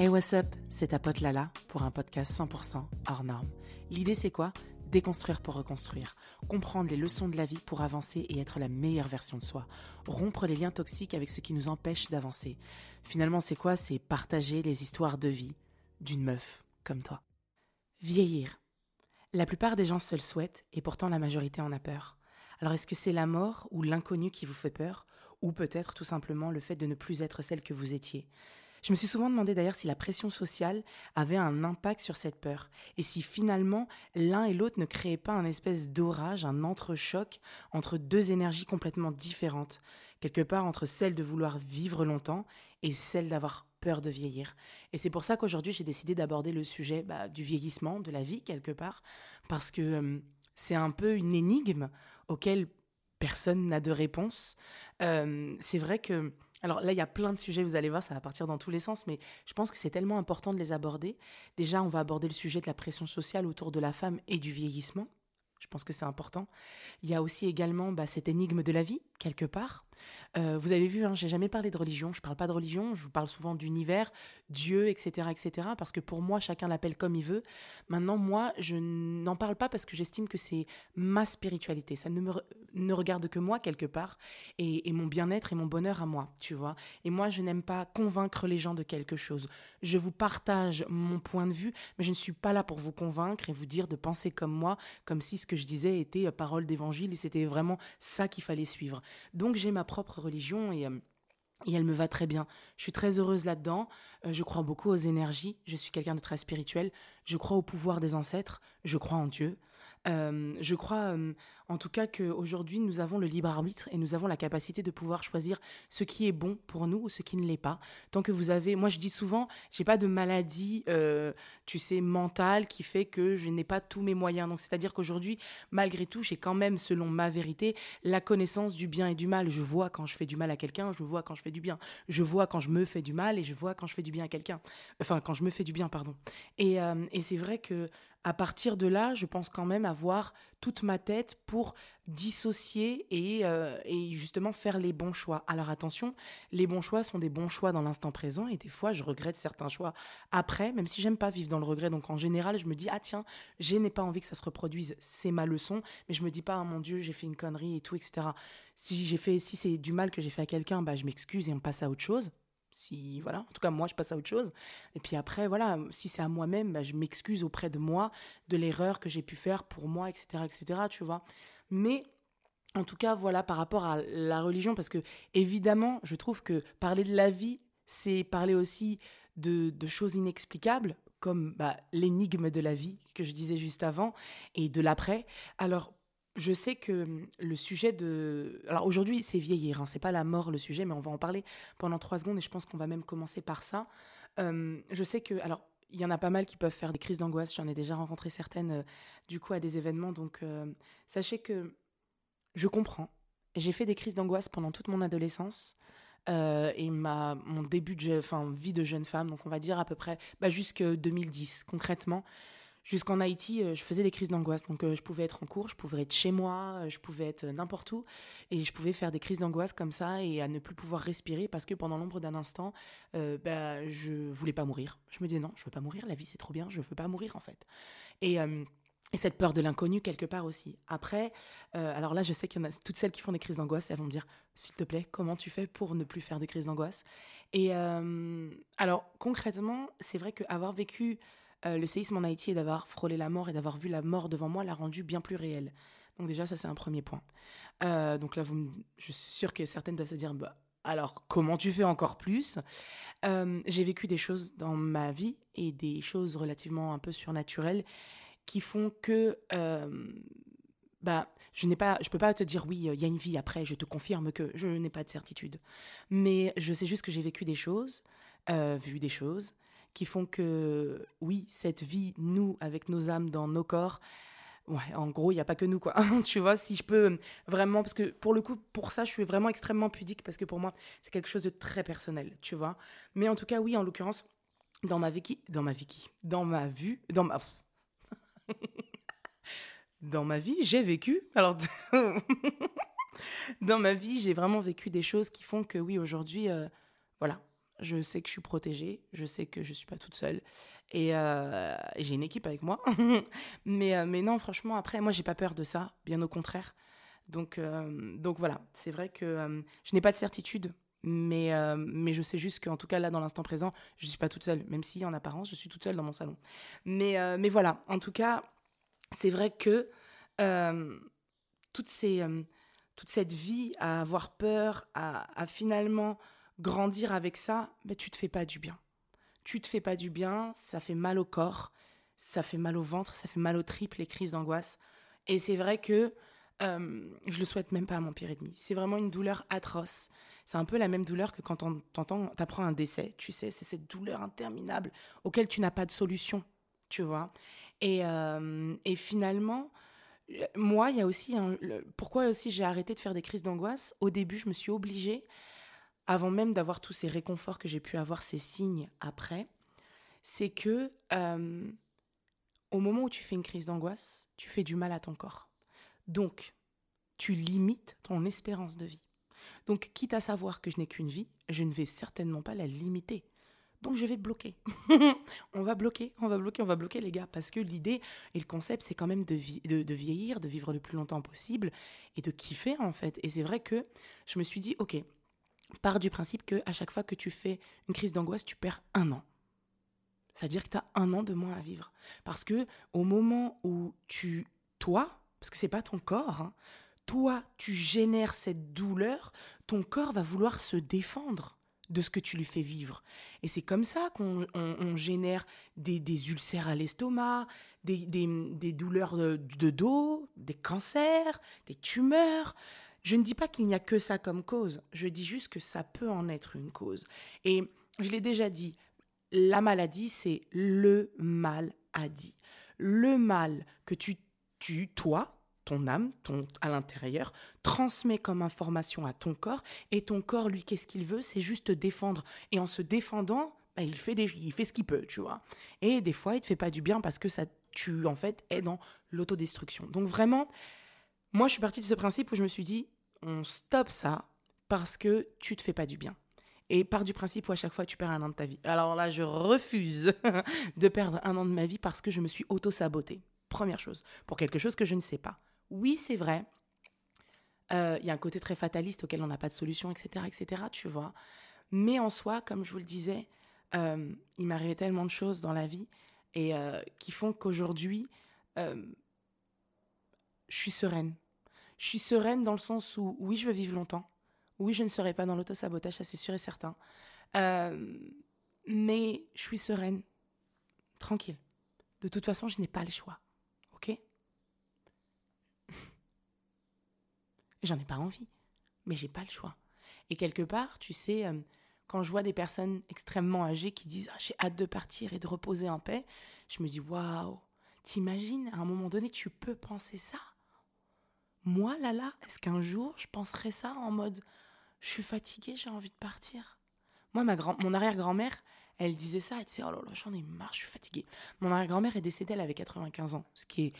Hey what's up, c'est ta pote Lala pour un podcast 100% hors norme. L'idée c'est quoi? Déconstruire pour reconstruire, comprendre les leçons de la vie pour avancer et être la meilleure version de soi, rompre les liens toxiques avec ce qui nous empêche d'avancer. Finalement c'est quoi? C'est partager les histoires de vie d'une meuf comme toi. Vieillir. La plupart des gens se le souhaitent et pourtant la majorité en a peur. Alors est-ce que c'est la mort ou l'inconnu qui vous fait peur? Ou peut-être tout simplement le fait de ne plus être celle que vous étiez? Je me suis souvent demandé d'ailleurs si la pression sociale avait un impact sur cette peur, et si finalement l'un et l'autre ne créaient pas un espèce d'orage, un entrechoc entre deux énergies complètement différentes, quelque part entre celle de vouloir vivre longtemps et celle d'avoir peur de vieillir. Et c'est pour ça qu'aujourd'hui j'ai décidé d'aborder le sujet bah, du vieillissement, de la vie quelque part, parce que c'est un peu une énigme auquel personne n'a de réponse. C'est vrai que alors là, il y a plein de sujets, vous allez voir, ça va partir dans tous les sens, mais je pense que c'est tellement important de les aborder. Déjà, on va aborder le sujet de la pression sociale autour de la femme et du vieillissement. Je pense que c'est important. Il y a aussi également bah, cette énigme de la vie, quelque part. Euh, vous avez vu, hein, j'ai jamais parlé de religion. Je parle pas de religion. Je vous parle souvent d'univers, Dieu, etc., etc. Parce que pour moi, chacun l'appelle comme il veut. Maintenant, moi, je n'en parle pas parce que j'estime que c'est ma spiritualité. Ça ne me ne regarde que moi quelque part et, et mon bien-être et mon bonheur à moi, tu vois. Et moi, je n'aime pas convaincre les gens de quelque chose. Je vous partage mon point de vue, mais je ne suis pas là pour vous convaincre et vous dire de penser comme moi, comme si ce que je disais était euh, parole d'évangile et c'était vraiment ça qu'il fallait suivre. Donc j'ai ma propre religion et... Euh, et elle me va très bien. Je suis très heureuse là-dedans. Euh, je crois beaucoup aux énergies. Je suis quelqu'un de très spirituel. Je crois au pouvoir des ancêtres. Je crois en Dieu. Euh, je crois euh, en tout cas qu'aujourd'hui, nous avons le libre arbitre et nous avons la capacité de pouvoir choisir ce qui est bon pour nous ou ce qui ne l'est pas. Tant que vous avez, moi je dis souvent, j'ai pas de maladie, euh, tu sais, mentale qui fait que je n'ai pas tous mes moyens. Donc c'est-à-dire qu'aujourd'hui, malgré tout, j'ai quand même, selon ma vérité, la connaissance du bien et du mal. Je vois quand je fais du mal à quelqu'un, je vois quand je fais du bien. Je vois quand je me fais du mal et je vois quand je fais du bien à quelqu'un. Enfin, quand je me fais du bien, pardon. Et, et c'est vrai que à partir de là, je pense quand même avoir toute ma tête pour dissocier et, euh, et, justement faire les bons choix. Alors attention, les bons choix sont des bons choix dans l'instant présent et des fois je regrette certains choix après, même si j'aime pas vivre dans le regret. Donc en général, je me dis ah tiens, je n'ai pas envie que ça se reproduise, c'est ma leçon, mais je me dis pas ah mon dieu j'ai fait une connerie et tout etc. Si j'ai fait, si c'est du mal que j'ai fait à quelqu'un, bah je m'excuse et on passe à autre chose. Si, voilà, en tout cas, moi, je passe à autre chose. Et puis après, voilà, si c'est à moi-même, bah, je m'excuse auprès de moi de l'erreur que j'ai pu faire pour moi, etc., etc., tu vois. Mais, en tout cas, voilà, par rapport à la religion, parce que, évidemment, je trouve que parler de la vie, c'est parler aussi de, de choses inexplicables, comme bah, l'énigme de la vie que je disais juste avant, et de l'après. Alors, je sais que hum, le sujet de... Alors aujourd'hui, c'est vieillir, hein, c'est pas la mort le sujet, mais on va en parler pendant trois secondes et je pense qu'on va même commencer par ça. Hum, je sais que... Alors, il y en a pas mal qui peuvent faire des crises d'angoisse, j'en ai déjà rencontré certaines euh, du coup à des événements, donc euh, sachez que je comprends. J'ai fait des crises d'angoisse pendant toute mon adolescence. Euh, et ma, mon début de enfin, vie de jeune femme, donc on va dire à peu près bah, jusque 2010 concrètement. Jusqu'en Haïti, euh, je faisais des crises d'angoisse. Donc, euh, je pouvais être en cours, je pouvais être chez moi, euh, je pouvais être n'importe où. Et je pouvais faire des crises d'angoisse comme ça et à ne plus pouvoir respirer parce que pendant l'ombre d'un instant, bah, je voulais pas mourir. Je me disais non, je veux pas mourir, la vie c'est trop bien, je veux pas mourir en fait. Et. et cette peur de l'inconnu quelque part aussi. Après, alors là, je sais qu'il y en a toutes celles qui font des crises d'angoisse, elles vont me dire, s'il te plaît, comment tu fais pour ne plus faire de crises d'angoisse? Et alors concrètement, c'est vrai qu'avoir vécu euh, le séisme en Haïti et d'avoir frôlé la mort et d'avoir vu la mort devant moi l'a rendu bien plus réel. Donc déjà, ça c'est un premier point. Euh, donc là, vous je suis sûre que certaines doivent se dire, bah, alors comment tu fais encore plus? Euh, J'ai vécu des choses dans ma vie et des choses relativement un peu surnaturelles qui font que bah, je n'ai pas, je peux pas te dire oui, il y a une vie après. Je te confirme que je n'ai pas de certitude, mais je sais juste que j'ai vécu des choses, vu des choses, qui font que, oui, cette vie, nous, avec nos âmes dans nos corps, ouais, en gros, il n'y a pas que nous, quoi. tu vois, si je peux vraiment, parce que pour le coup, pour ça, je suis vraiment extrêmement pudique, parce que pour moi, c'est quelque chose de très personnel, tu vois. Mais en tout cas, oui, en l'occurrence, dans ma vie, dans ma vie, dans ma vue, dans ma... dans ma vie, j'ai vécu, alors... dans ma vie, j'ai vraiment vécu des choses qui font que, oui, aujourd'hui, euh, voilà, je sais que je suis protégée, je sais que je suis pas toute seule et euh, j'ai une équipe avec moi. mais, euh, mais non, franchement, après, moi, j'ai pas peur de ça, bien au contraire. Donc, euh, donc voilà, c'est vrai que je n'ai pas de certitude, mais, mais je sais juste qu'en tout cas, là, dans l'instant présent, je suis pas toute seule, même si en apparence, je suis toute seule dans mon salon. Mais, mais voilà, en tout cas, c'est vrai que toutes ces, toute cette vie à avoir peur, à finalement grandir avec ça, ben, tu te fais pas du bien. Tu te fais pas du bien, ça fait mal au corps, ça fait mal au ventre, ça fait mal aux tripes, les crises d'angoisse. Et c'est vrai que euh, je le souhaite même pas à mon pire ennemi. C'est vraiment une douleur atroce. C'est un peu la même douleur que quand tu apprends un décès. Tu sais, c'est cette douleur interminable auquel tu n'as pas de solution, tu vois. Et, euh, finalement, moi, il y a aussi un, pourquoi aussi j'ai arrêté de faire des crises d'angoisse? Au début, je me suis obligée avant même d'avoir tous ces réconforts que j'ai pu avoir, ces signes après, c'est que euh, au moment où tu fais une crise d'angoisse, tu fais du mal à ton corps. Donc, tu limites ton espérance de vie. Donc, quitte à savoir que je n'ai qu'une vie, je ne vais certainement pas la limiter. Donc, je vais bloquer. on va bloquer, on va bloquer, on va bloquer, les gars. Parce que l'idée et le concept, c'est quand même de, de, vieillir, de vivre le plus longtemps possible et de kiffer, en fait. Et c'est vrai que je me suis dit, OK, part du principe que à chaque fois que tu fais une crise d'angoisse, tu perds un an. C'est-à-dire que tu as un an de moins à vivre. Parce que au moment où tu, toi, parce que c'est pas ton corps, hein, toi, tu génères cette douleur, ton corps va vouloir se défendre de ce que tu lui fais vivre. Et c'est comme ça qu'on génère des, ulcères à l'estomac, des, douleurs de dos, des cancers, des tumeurs. Je ne dis pas qu'il n'y a que ça comme cause, je dis juste que ça peut en être une cause. Et je l'ai déjà dit, la maladie, c'est le mal à dit. Le mal que tu, tu toi, ton âme, ton, à l'intérieur, transmet comme information à ton corps, et ton corps, lui, qu'est-ce qu'il veut? C'est juste te défendre. Et en se défendant, bah, il, fait des, il fait ce qu'il peut, tu vois. Et des fois, il te fait pas du bien parce que ça, tu, en fait, es dans l'autodestruction. Donc vraiment, moi, je suis partie de ce principe où je me suis dit, on stoppe ça parce que tu te fais pas du bien. Et par du principe où à chaque fois tu perds un an de ta vie. Alors là, je refuse de perdre un an de ma vie parce que je me suis auto-sabotée. Première chose, pour quelque chose que je ne sais pas. Oui, c'est vrai. Il euh, y a un côté très fataliste auquel on n'a pas de solution, etc., etc., tu vois. Mais en soi, comme je vous le disais, euh, il m'arrivait tellement de choses dans la vie et euh, qui font qu'aujourd'hui, je suis sereine. Je suis sereine dans le sens où, oui, je veux vivre longtemps. Oui, je ne serai pas dans l'autosabotage, ça c'est sûr et certain. Euh, mais je suis sereine, tranquille. De toute façon, je n'ai pas le choix. Ok? J'en ai pas envie, mais j'ai pas le choix. Et quelque part, tu sais, euh, quand je vois des personnes extrêmement âgées qui disent ah, j'ai hâte de partir et de reposer en paix, je me dis waouh, t'imagines, à un moment donné, tu peux penser ça? Moi, là, là, est-ce qu'un jour, je penserais ça en mode, je suis fatiguée, j'ai envie de partir? Moi, ma grand mon arrière-grand-mère, elle disait ça, elle disait, oh là là, j'en ai marre, je suis fatiguée. Mon arrière-grand-mère est décédée, elle avait 95 ans, ce qui est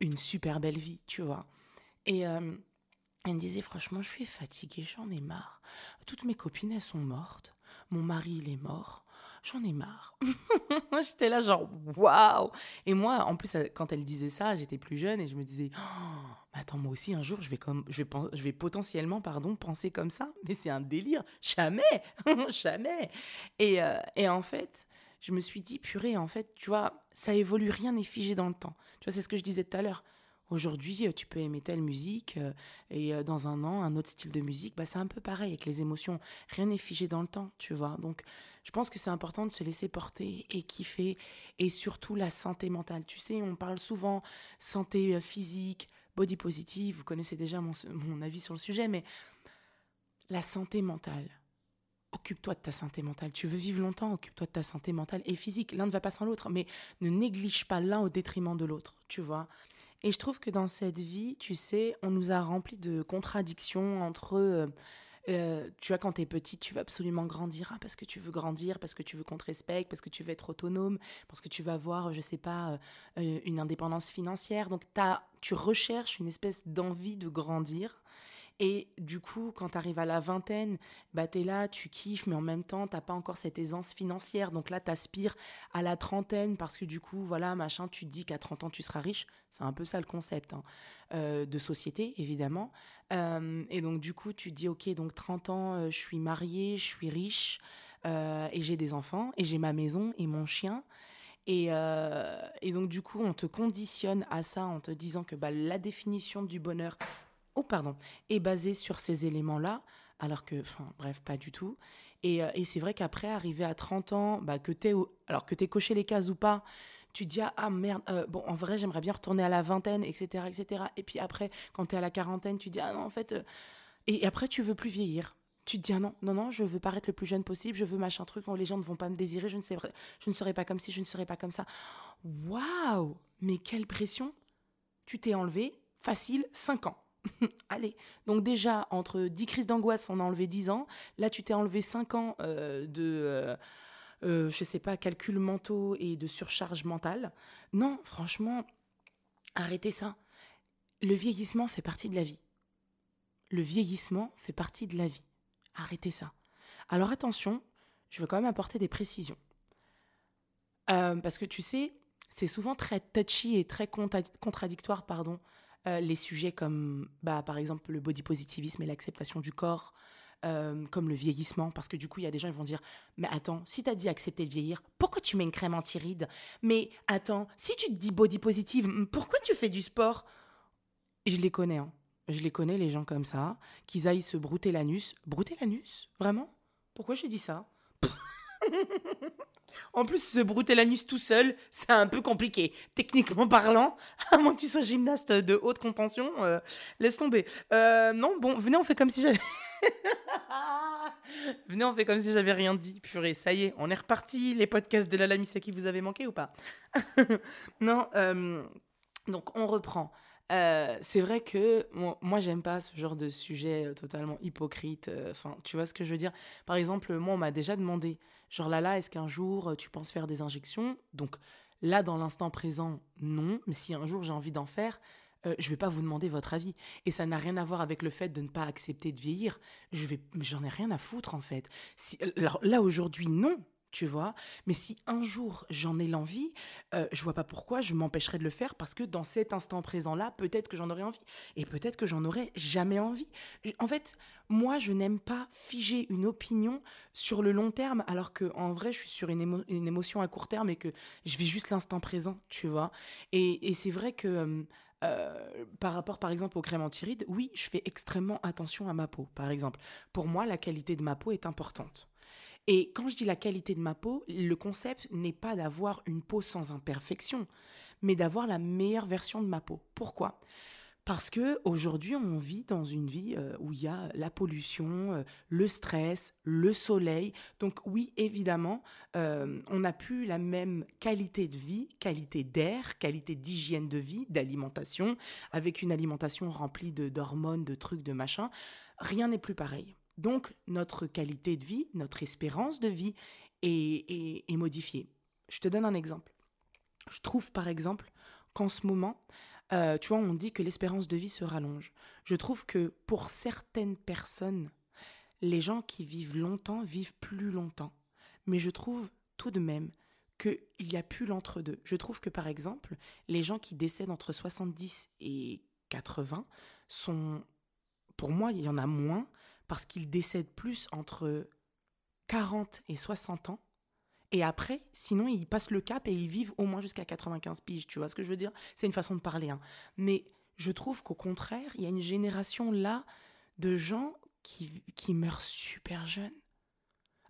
une super belle vie, tu vois. Et euh, elle me disait, franchement, je suis fatiguée, j'en ai marre. Toutes mes copines, elles sont mortes. Mon mari, il est mort j'en ai marre. j'étais là genre waouh. Et moi, en plus, quand elle disait ça, j'étais plus jeune et je me disais, oh, attends, moi aussi un jour, je vais comme, je vais, je vais potentiellement, pardon, penser comme ça. Mais c'est un délire. Jamais, jamais. Et, euh, et en fait, je me suis dit, purée, en fait, tu vois, ça évolue, rien n'est figé dans le temps. Tu vois, c'est ce que je disais tout à l'heure. Aujourd'hui, euh, tu peux aimer telle musique euh, et dans un an, un autre style de musique, bah, c'est un peu pareil avec les émotions. Rien n'est figé dans le temps, tu vois. Donc, je pense que c'est important de se laisser porter et kiffer et surtout la santé mentale. Tu sais, on parle souvent santé euh, physique, body positive, vous connaissez déjà mon, mon avis sur le sujet, mais la santé mentale. Occupe-toi de ta santé mentale. Tu veux vivre longtemps, occupe-toi de ta santé mentale et physique. L'un ne va pas sans l'autre, mais ne néglige pas l'un au détriment de l'autre, tu vois. Et je trouve que dans cette vie, tu sais, on nous a rempli de contradictions entre euh, euh, tu vois, quand tu es petite, tu veux absolument grandir hein, parce que tu veux grandir, parce que tu veux qu'on te respecte, parce que tu veux être autonome, parce que tu vas avoir, je sais pas, euh, une indépendance financière. Donc, as, tu recherches une espèce d'envie de grandir. Et du coup, quand tu arrives à la vingtaine, bah, tu es là, tu kiffes, mais en même temps, tu pas encore cette aisance financière. Donc là, tu aspires à la trentaine parce que du coup, voilà, machin, tu te dis qu'à 30 ans, tu seras riche. C'est un peu ça le concept hein, euh, de société, évidemment. Euh, et donc, du coup, tu te dis, OK, donc 30 ans, euh, je suis mariée, je suis riche et j'ai des enfants et j'ai ma maison et mon chien. Et, et, donc, du coup, on te conditionne à ça en te disant que bah, la définition du bonheur, oh pardon, est basé sur ces éléments-là, alors que, enfin, bref, pas du tout. Et, euh, c'est vrai qu'après, arriver à 30 ans, bah, que t'es, alors que t'es coché les cases ou pas, tu te dis ah, ah merde euh, bon en vrai j'aimerais bien retourner à la vingtaine etc etc et puis après quand t'es à la quarantaine tu te dis ah non en fait euh, et, après tu veux plus vieillir. Tu te dis ah non non non je veux paraître le plus jeune possible je veux machin truc les gens ne vont pas me désirer je ne sais je ne serai pas comme ci je ne serai pas comme ça. Waouh! Mais quelle pression! Tu t'es enlevé facile 5 ans Allez, donc déjà, entre 10 crises d'angoisse, on a enlevé 10 ans. Là, tu t'es enlevé 5 ans euh, de, euh, euh, je sais pas, calculs mentaux et de surcharge mentale. Non, franchement, arrêtez ça. Le vieillissement fait partie de la vie. Le vieillissement fait partie de la vie. Arrêtez ça. Alors attention, je veux quand même apporter des précisions. parce que tu sais, c'est souvent très touchy et très contradictoire, pardon, euh, les sujets comme, bah, par exemple, le body positivisme et l'acceptation du corps, euh, comme le vieillissement, parce que du coup, il y a des gens qui vont dire Mais attends, si tu as dit accepter de vieillir, pourquoi tu mets une crème anti-rides Mais attends, si tu te dis body positive, pourquoi tu fais du sport? Je les connais, hein. Je les connais, les gens comme ça, qu'ils aillent se brouter l'anus. Brouter l'anus? Vraiment? Pourquoi j'ai dit ça? En plus, se brouter l'anus tout seul, c'est un peu compliqué. Techniquement parlant, à moins que tu sois gymnaste de haute contention, euh, laisse tomber. Euh, non, bon, venez, on fait comme si j'avais. venez, on fait comme si j'avais rien dit. Purée, ça y est, on est reparti. Les podcasts de la Lamissa qui vous avez manqué ou pas? Non, euh, donc on reprend. c'est vrai que moi, j'aime pas ce genre de sujet totalement hypocrite. Enfin, tu vois ce que je veux dire? Par exemple, moi, on m'a déjà demandé Genre là, là, est-ce qu'un jour euh, tu penses faire des injections? Donc là, dans l'instant présent, non. Mais si un jour j'ai envie d'en faire, euh, je vais pas vous demander votre avis. Et ça n'a rien à voir avec le fait de ne pas accepter de vieillir. Je vais, j'en ai rien à foutre en fait. Si, alors, là aujourd'hui, non tu vois. Mais si un jour j'en ai l'envie, euh, je vois pas pourquoi je m'empêcherais de le faire parce que dans cet instant présent-là, peut-être que j'en aurais envie et peut-être que j'en aurais jamais envie. En fait, moi, je n'aime pas figer une opinion sur le long terme alors que en vrai, je suis sur une, émotion à court terme et que je vis juste l'instant présent, tu vois. Et, c'est vrai que euh, euh, par rapport, par exemple, aux crèmes anti oui, je fais extrêmement attention à ma peau, par exemple. Pour moi, la qualité de ma peau est importante. Et quand je dis la qualité de ma peau, le concept n'est pas d'avoir une peau sans imperfection, mais d'avoir la meilleure version de ma peau. Pourquoi? Parce que aujourd'hui, on vit dans une vie euh, où il y a la pollution, euh, le stress, le soleil. Donc oui, évidemment, euh, on n'a plus la même qualité de vie, qualité d'air, qualité d'hygiène de vie, d'alimentation, avec une alimentation remplie de d'hormones, de trucs, de machins. Rien n'est plus pareil. Donc notre qualité de vie, notre espérance de vie est, modifiée. Je te donne un exemple. Je trouve par exemple qu'en ce moment, euh, tu vois, on dit que l'espérance de vie se rallonge. Je trouve que pour certaines personnes, les gens qui vivent longtemps vivent plus longtemps. Mais je trouve tout de même qu'il y a plus l'entre-deux. Je trouve que par exemple, les gens qui décèdent entre 70 et 80 sont, pour moi, il y en a moins parce qu'ils décèdent plus entre 40 et 60 ans. Et après, sinon, ils passent le cap et ils vivent au moins jusqu'à 95 piges. Tu vois ce que je veux dire? C'est une façon de parler. Hein. Mais je trouve qu'au contraire, il y a une génération là de gens qui, qui meurent super jeunes.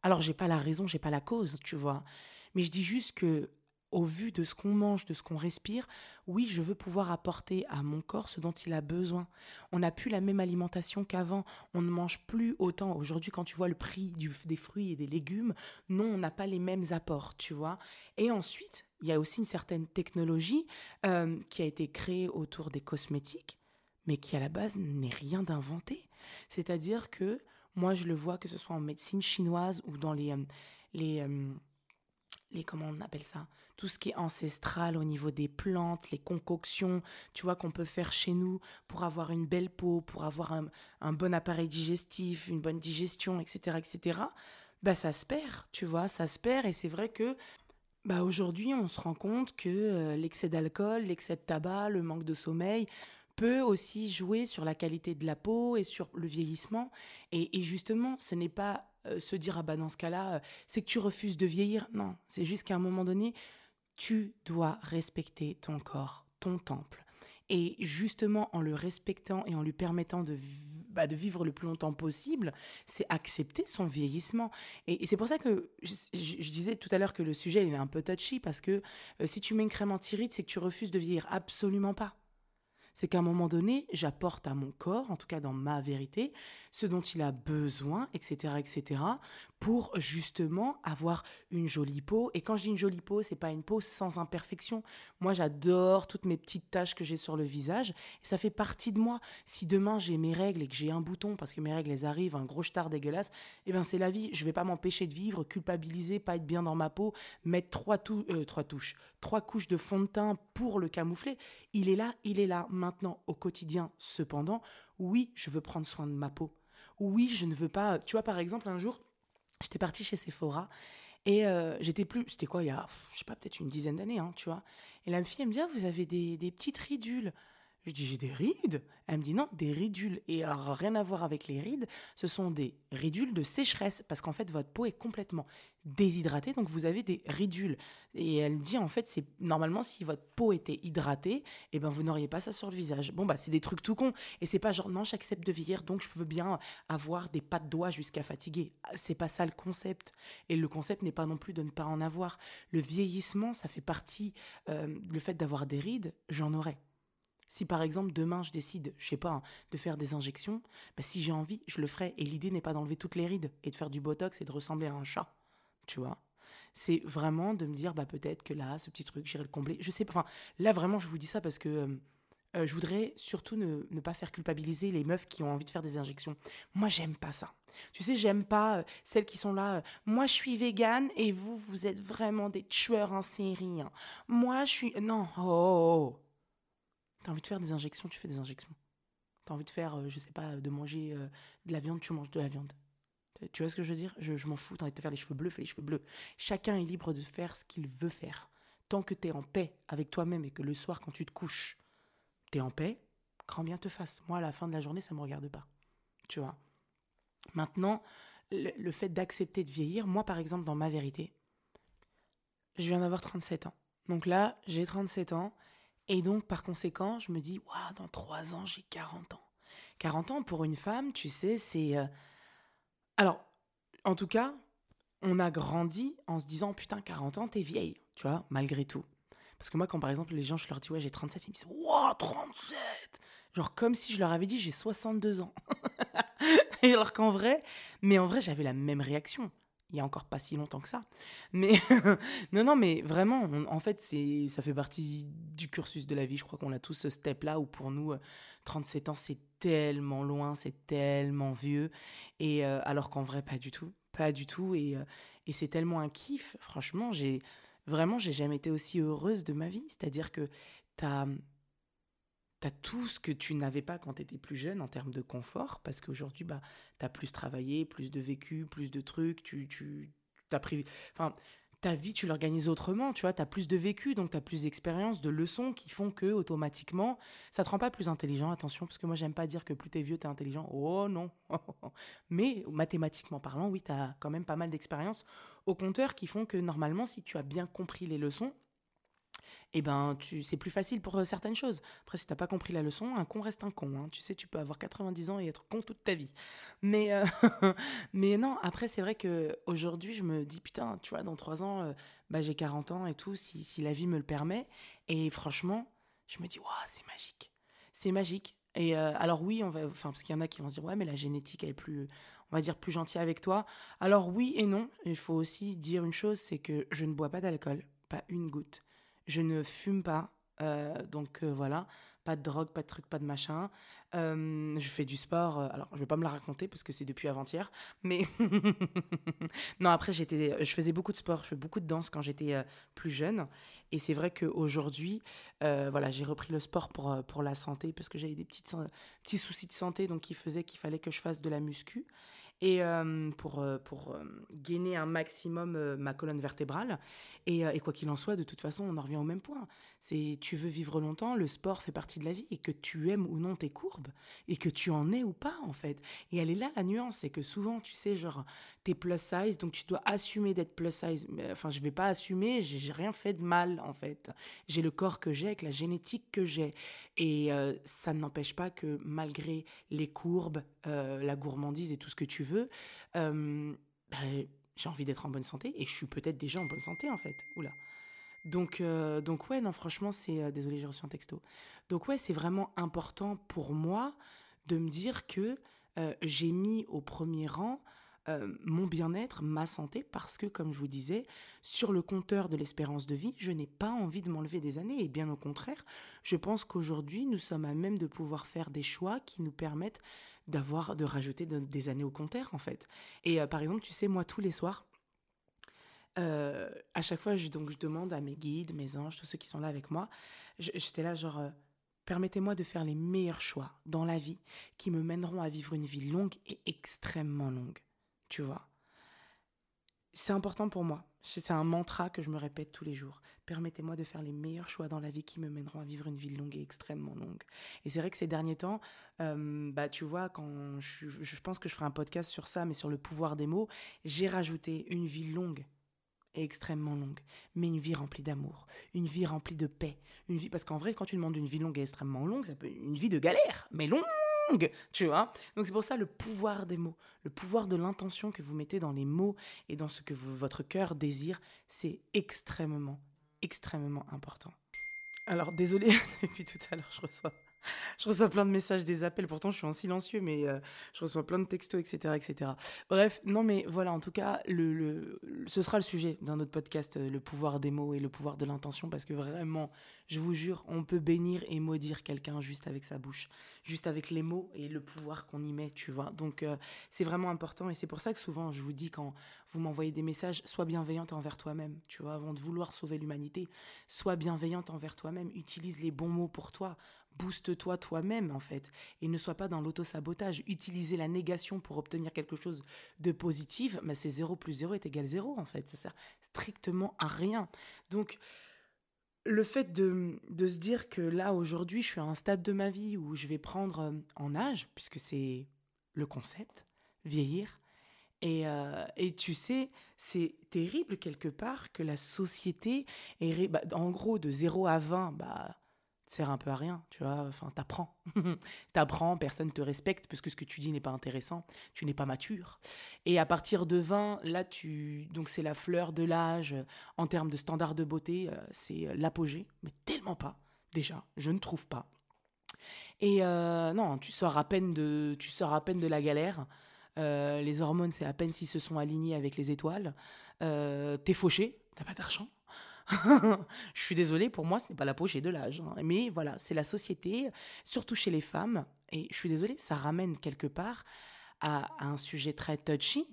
Alors, j'ai pas la raison, j'ai pas la cause, tu vois. Mais je dis juste que au vu de ce qu'on mange, de ce qu'on respire, oui, je veux pouvoir apporter à mon corps ce dont il a besoin. On n'a plus la même alimentation qu'avant, on ne mange plus autant. Aujourd'hui, quand tu vois le prix des fruits et des légumes, non, on n'a pas les mêmes apports, tu vois. Et ensuite, il y a aussi une certaine technologie euh, qui a été créée autour des cosmétiques, mais qui à la base n'est rien d'inventé. C'est-à-dire que moi, je le vois que ce soit en médecine chinoise ou dans les... Euh, les euh, les comment on appelle ça tout ce qui est ancestral au niveau des plantes, les concoctions, tu vois qu'on peut faire chez nous pour avoir une belle peau, pour avoir un, bon appareil digestif, une bonne digestion, etc., etc. Bah ça se perd, tu vois, ça se perd et c'est vrai que bah aujourd'hui on se rend compte que euh, l'excès d'alcool, l'excès de tabac, le manque de sommeil peut aussi jouer sur la qualité de la peau et sur le vieillissement. Et, et justement, ce n'est pas se dire ah bah dans ce cas-là, euh, c'est que tu refuses de vieillir. Non, c'est juste qu'à un moment donné, tu dois respecter ton corps, ton temple. Et justement, en le respectant et en lui permettant de, bah, de vivre le plus longtemps possible, c'est accepter son vieillissement. Et, c'est pour ça que je, disais tout à l'heure que le sujet il est un peu touchy, parce que euh, si tu mets une crème anti c'est que tu refuses de vieillir. Absolument pas c'est qu'à un moment donné, j'apporte à mon corps, en tout cas dans ma vérité, ce dont il a besoin, etc., etc., pour justement avoir une jolie peau. Et quand je dis une jolie peau, c'est pas une peau sans imperfection. Moi, j'adore toutes mes petites taches que j'ai sur le visage, et ça fait partie de moi. Si demain j'ai mes règles et que j'ai un bouton parce que mes règles elles arrivent, un gros star dégueulasse, eh ben c'est la vie. Je vais pas m'empêcher de vivre, culpabiliser, pas être bien dans ma peau, mettre trois, euh, trois touches, trois couches de fond de teint pour le camoufler. Il est là, il est là. Maintenant, au quotidien, cependant, oui, je veux prendre soin de ma peau. Oui, je ne veux pas. Tu vois, par exemple, un jour, j'étais partie chez Sephora et euh, j'étais plus. C'était quoi, il y a, je sais pas, peut-être une dizaine d'années, hein, tu vois. Et la fille, elle me dit, ah, vous avez des, des petites ridules. Je dis, j'ai des rides Elle me dit, non, des ridules. Et alors, rien à voir avec les rides, ce sont des ridules de sécheresse, parce qu'en fait, votre peau est complètement déshydratée, donc vous avez des ridules. Et elle me dit, en fait, c'est normalement, si votre peau était hydratée, eh ben, vous n'auriez pas ça sur le visage. Bon, bah, c'est des trucs tout cons. Et c'est pas genre, non, j'accepte de vieillir, donc je veux bien avoir des pas de doigts jusqu'à fatiguer. C'est pas ça le concept. Et le concept n'est pas non plus de ne pas en avoir. Le vieillissement, ça fait partie, euh, le fait d'avoir des rides, j'en aurais. Si par exemple demain je décide, je sais pas, hein, de faire des injections, bah, si j'ai envie, je le ferai. Et l'idée n'est pas d'enlever toutes les rides et de faire du botox et de ressembler à un chat, tu vois. C'est vraiment de me dire, bah peut-être que là, ce petit truc, j'irai le combler. Je sais pas. Enfin, là vraiment, je vous dis ça parce que euh, euh, je voudrais surtout ne, pas faire culpabiliser les meufs qui ont envie de faire des injections. Moi, j'aime pas ça. Tu sais, j'aime pas euh, celles qui sont là. moi, je suis végane et vous, vous êtes vraiment des tueurs en série. Hein. Moi, je suis. Non, oh, oh, oh. T'as envie de faire des injections, tu fais des injections. T'as envie de faire, euh, je sais pas, de manger euh, de la viande, tu manges de la viande. Tu vois ce que je veux dire? Je, m'en fous, t'as envie de te faire les cheveux bleus, fais les cheveux bleus. Chacun est libre de faire ce qu'il veut faire. Tant que t'es en paix avec toi-même et que le soir, quand tu te couches, t'es en paix, grand bien te fasse. Moi, à la fin de la journée, ça me regarde pas. Tu vois? Maintenant, le, le fait d'accepter de vieillir, moi, par exemple, dans ma vérité, je viens d'avoir 37 ans. Donc là, j'ai 37 ans et donc, par conséquent, je me dis, waouh, dans trois ans, j'ai 40 ans. 40 ans pour une femme, tu sais, c'est. Euh, alors, en tout cas, on a grandi en se disant, putain, 40 ans, t'es vieille, tu vois, malgré tout. Parce que moi, quand par exemple, les gens, je leur dis, ouais, j'ai 37, ils me disent, waouh, 37 Genre, comme si je leur avais dit, j'ai 62 ans. Alors qu'en vrai, mais en vrai, j'avais la même réaction il y a encore pas si longtemps que ça. Mais non, non, mais vraiment, en fait, c'est, ça fait partie du cursus de la vie. Je crois qu'on a tous ce step-là où pour nous, 37 euh, ans, c'est tellement loin, c'est tellement vieux. Et euh, alors qu'en vrai, pas du tout, pas du tout. Et, euh, et c'est tellement un kiff. Franchement, j'ai vraiment, j'ai jamais été aussi heureuse de ma vie. C'est-à-dire que t'as tout ce que tu n'avais pas quand tu étais plus jeune en termes de confort, parce qu'aujourd'hui, bah, tu as plus travaillé, plus de vécu, plus de trucs, tu, tu as pris... Enfin, ta vie, tu l'organises autrement, tu vois, tu as plus de vécu, donc tu as plus d'expérience, de leçons qui font que, automatiquement, ça te rend pas plus intelligent, attention, parce que moi, j'aime pas dire que plus tu es vieux, tu es intelligent. Oh non Mais, mathématiquement parlant, oui, tu as quand même pas mal d'expériences au compteur qui font que, normalement, si tu as bien compris les leçons, eh ben, tu, c'est plus facile pour euh, certaines choses. Après, si t'as pas compris la leçon, un con reste un con. Hein. Tu sais, tu peux avoir 90 ans et être con toute ta vie. Mais, euh, mais non, après, c'est vrai que aujourd'hui, je me dis, putain, tu vois, dans 3 ans, euh, bah, j'ai 40 ans et tout, si, si la vie me le permet. Et franchement, je me dis, waouh, c'est magique. C'est magique. Et alors oui, on va, enfin parce qu'il y en a qui vont se dire ouais mais la génétique elle est plus, on va dire plus gentille avec toi. Alors oui et non. Il faut aussi dire une chose, c'est que je ne bois pas d'alcool, pas une goutte je ne fume pas. Euh, donc euh, voilà, pas de drogue, pas de truc, pas de machin. je fais du sport. alors, je vais pas me la raconter parce que c'est depuis avant-hier. Mais non, après, j'étais, je faisais beaucoup de sport. Je fais beaucoup de danse quand j'étais plus jeune. Et c'est vrai qu'aujourd'hui, voilà, j'ai repris le sport pour, pour la santé parce que j'avais des petites, petits soucis de santé donc qui faisaient qu'il fallait que je fasse de la muscu et pour, pour gainer un maximum ma colonne vertébrale. Et, et quoi qu'il en soit, de toute façon, on en revient au même point. C'est tu veux vivre longtemps, le sport fait partie de la vie, et que tu aimes ou non tes courbes, et que tu en es ou pas, en fait. Et elle est là, la nuance, c'est que souvent, tu sais, genre, t'es plus size, donc tu dois assumer d'être plus size. Enfin, je vais pas assumer, j'ai rien fait de mal, en fait. J'ai le corps que j'ai, avec la génétique que j'ai. Et ça n'empêche pas que malgré les courbes, la gourmandise et tout ce que tu veux, bah, j'ai envie d'être en bonne santé et je suis peut-être déjà en bonne santé en fait. Oula. Donc, donc ouais, non, franchement, c'est. désolé, j'ai reçu un texto. Donc, ouais, c'est vraiment important pour moi de me dire que j'ai mis au premier rang euh, mon bien-être, ma santé, parce que, comme je vous disais, sur le compteur de l'espérance de vie, je n'ai pas envie de m'enlever des années, et bien au contraire, je pense qu'aujourd'hui, nous sommes à même de pouvoir faire des choix qui nous permettent d'avoir, de rajouter des années au compteur, en fait. Et euh, par exemple, tu sais, moi, tous les soirs, euh, à chaque fois, je, donc, je demande à mes guides, mes anges, tous ceux qui sont là avec moi, j'étais là genre, permettez-moi de faire les meilleurs choix dans la vie qui me mèneront à vivre une vie longue et extrêmement longue tu vois. C'est important pour moi. C'est un mantra que je me répète tous les jours. Permettez-moi de faire les meilleurs choix dans la vie qui me mèneront à vivre une vie longue et extrêmement longue. Et c'est vrai que ces derniers temps, euh, bah tu vois, quand je, je, pense que je ferai un podcast sur ça, mais sur le pouvoir des mots, j'ai rajouté une vie longue extrêmement longue, mais une vie remplie d'amour, une vie remplie de paix, une vie parce qu'en vrai, quand tu demandes une vie longue et extrêmement longue, ça peut une vie de galère, mais longue tu vois. Donc c'est pour ça le pouvoir des mots, le pouvoir de l'intention que vous mettez dans les mots et dans ce que votre cœur désire, c'est extrêmement, extrêmement important. Alors désolé, depuis tout à l'heure, je reçois je reçois plein de messages, des appels. Pourtant, je suis en silencieux, mais euh, je reçois plein de textos, etc., etc. Bref, non, mais voilà, en tout cas, le, ce sera le sujet d'un autre podcast, euh, le pouvoir des mots et le pouvoir de l'intention, parce que vraiment, je vous jure, on peut bénir et maudire quelqu'un juste avec sa bouche, juste avec les mots et le pouvoir qu'on y met, tu vois. Donc, euh, c'est vraiment important et c'est pour ça que souvent, je vous dis quand vous m'envoyez des messages, sois bienveillante envers toi-même, tu vois, avant de vouloir sauver l'humanité, sois bienveillante envers toi-même, utilise les bons mots pour toi, booste-toi toi-même en fait et ne sois pas dans l'auto-sabotage. Utiliser la négation pour obtenir quelque chose de positif, mais c'est 0 plus 0 est égal 0 en fait. Ça sert strictement à rien. Donc, le fait de, de se dire que là aujourd'hui je suis à un stade de ma vie où je vais prendre euh, en âge, puisque c'est le concept, vieillir, et, euh, et, tu sais, c'est terrible quelque part que la société, est, bah, en gros, de 0 à 20, bah, sert un peu à rien, tu vois. Enfin, t'apprends. t'apprends, personne te respecte parce que ce que tu dis n'est pas intéressant, tu n'es pas mature. Et à partir de 20, là, tu. Donc, c'est la fleur de l'âge. En termes de standard de beauté, euh, c'est euh, l'apogée, mais tellement pas. Déjà, je ne trouve pas. Et euh, non, tu sors à peine de, tu sors à peine de la galère. les hormones, c'est à peine s'ils se sont alignés avec les étoiles. T'es fauché, t'as pas d'argent. je suis désolée, pour moi, ce n'est pas la poche de l'âge. Hein. Mais voilà, c'est la société, surtout chez les femmes. Et je suis désolée, ça ramène quelque part à, un sujet très touchy.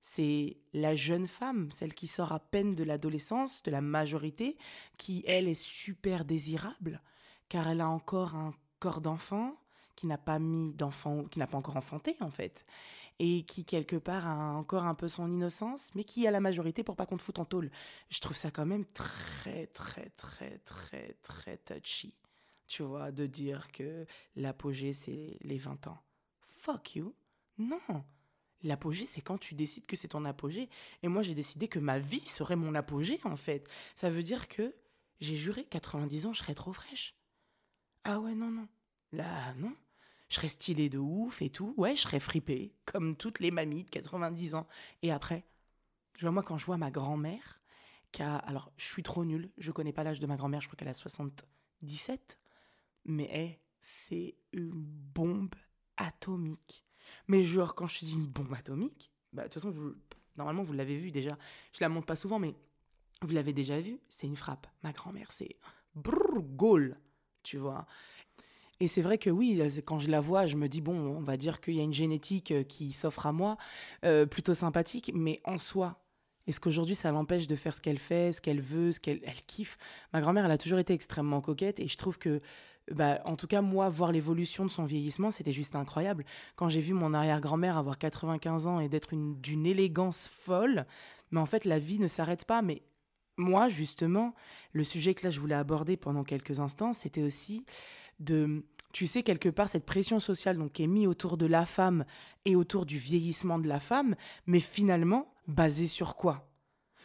C'est la jeune femme, celle qui sort à peine de l'adolescence, de la majorité, qui, elle, est super désirable, car elle a encore un corps d'enfant, qui n'a pas mis d'enfant, qui n'a pas encore enfanté, en fait et qui quelque part a encore un peu son innocence, mais qui a la majorité pour pas qu'on te foute en tôle. Je trouve ça quand même très très très très très touchy, tu vois, de dire que l'apogée c'est les 20 ans. Fuck you. Non. L'apogée, c'est quand tu décides que c'est ton apogée. Et moi, j'ai décidé que ma vie serait mon apogée, en fait. Ça veut dire que j'ai juré 90 ans, je serais trop fraîche. Ah ouais, non, non. Là, non je serais stylée de ouf et tout. Ouais, je serais fripée, comme toutes les mamies de 90 ans. Et après, je vois, moi, quand je vois ma grand-mère, qui a. Alors, je suis trop nulle, je connais pas l'âge de ma grand-mère, je crois qu'elle a 77. Mais, c'est une bombe atomique. Mais, genre, quand je te dis une bombe atomique, bah, de toute façon, normalement, vous l'avez vu déjà. Je la montre pas souvent, mais vous l'avez déjà vu, c'est une frappe. Ma grand-mère, c'est brrr, tu vois. Et c'est vrai que oui, quand je la vois, je me dis, bon, on va dire qu'il y a une génétique qui s'offre à moi, plutôt sympathique, mais en soi, est-ce qu'aujourd'hui, ça l'empêche de faire ce qu'elle fait, ce qu'elle veut, ce qu'elle elle kiffe? Ma grand-mère, elle a toujours été extrêmement coquette et je trouve que, bah, en tout cas, moi, voir l'évolution de son vieillissement, c'était juste incroyable. Quand j'ai vu mon arrière-grand-mère avoir 95 ans et d'être d'une élégance folle, mais en fait, la vie ne s'arrête pas. Mais moi, justement, le sujet que là, je voulais aborder pendant quelques instants, c'était aussi de tu sais, quelque part, cette pression sociale donc, est mise autour de la femme et autour du vieillissement de la femme, mais finalement, basée sur quoi?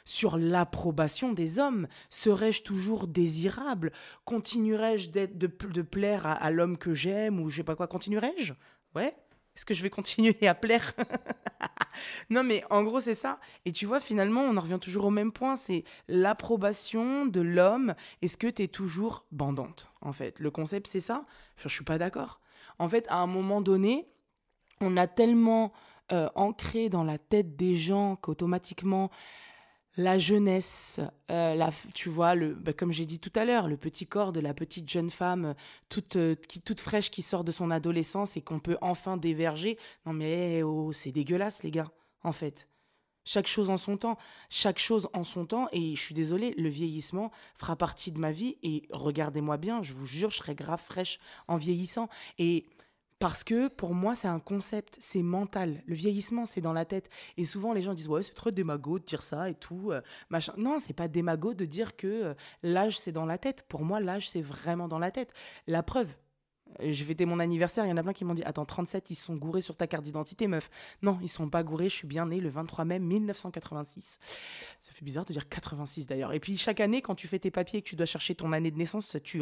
Sur l'approbation des hommes. Serais-je toujours désirable? Continuerai-je de, plaire à, à l'homme que j'aime ou je sais pas quoi? Continuerai-je Ouais. Est-ce que je vais continuer à plaire Non, mais en gros, c'est ça. Et tu vois, finalement, on en revient toujours au même point c'est l'approbation de l'homme. Est-ce que tu es toujours bandante, en fait? Le concept, c'est ça? Je suis pas d'accord. En fait, à un moment donné, on a tellement euh, ancré dans la tête des gens qu'automatiquement, la jeunesse, euh, la, tu vois, le, bah, comme j'ai dit tout à l'heure, le petit corps de la petite jeune femme toute, euh, qui, toute fraîche qui sort de son adolescence et qu'on peut enfin déverger. Non mais oh, c'est dégueulasse les gars, en fait. Chaque chose en son temps, chaque chose en son temps. Et je suis désolée, le vieillissement fera partie de ma vie. Et regardez-moi bien, je vous jure, je serai grave fraîche en vieillissant. Et parce que pour moi, c'est un concept, c'est mental. Le vieillissement, c'est dans la tête. Et souvent, les gens disent Ouais, c'est trop démago de dire ça et tout. Euh. Non, c'est pas démago de dire que euh, l'âge, c'est dans la tête. Pour moi, l'âge, c'est vraiment dans la tête. La preuve, j'ai fêté mon anniversaire, il y en a plein qui m'ont dit Attends, 37, ils sont gourés sur ta carte d'identité, meuf. Non, ils sont pas gourés, je suis bien né le 23 mai 1986. Ça fait bizarre de dire 86 d'ailleurs. Et puis chaque année, quand tu fais tes papiers et que tu dois chercher ton année de naissance, tu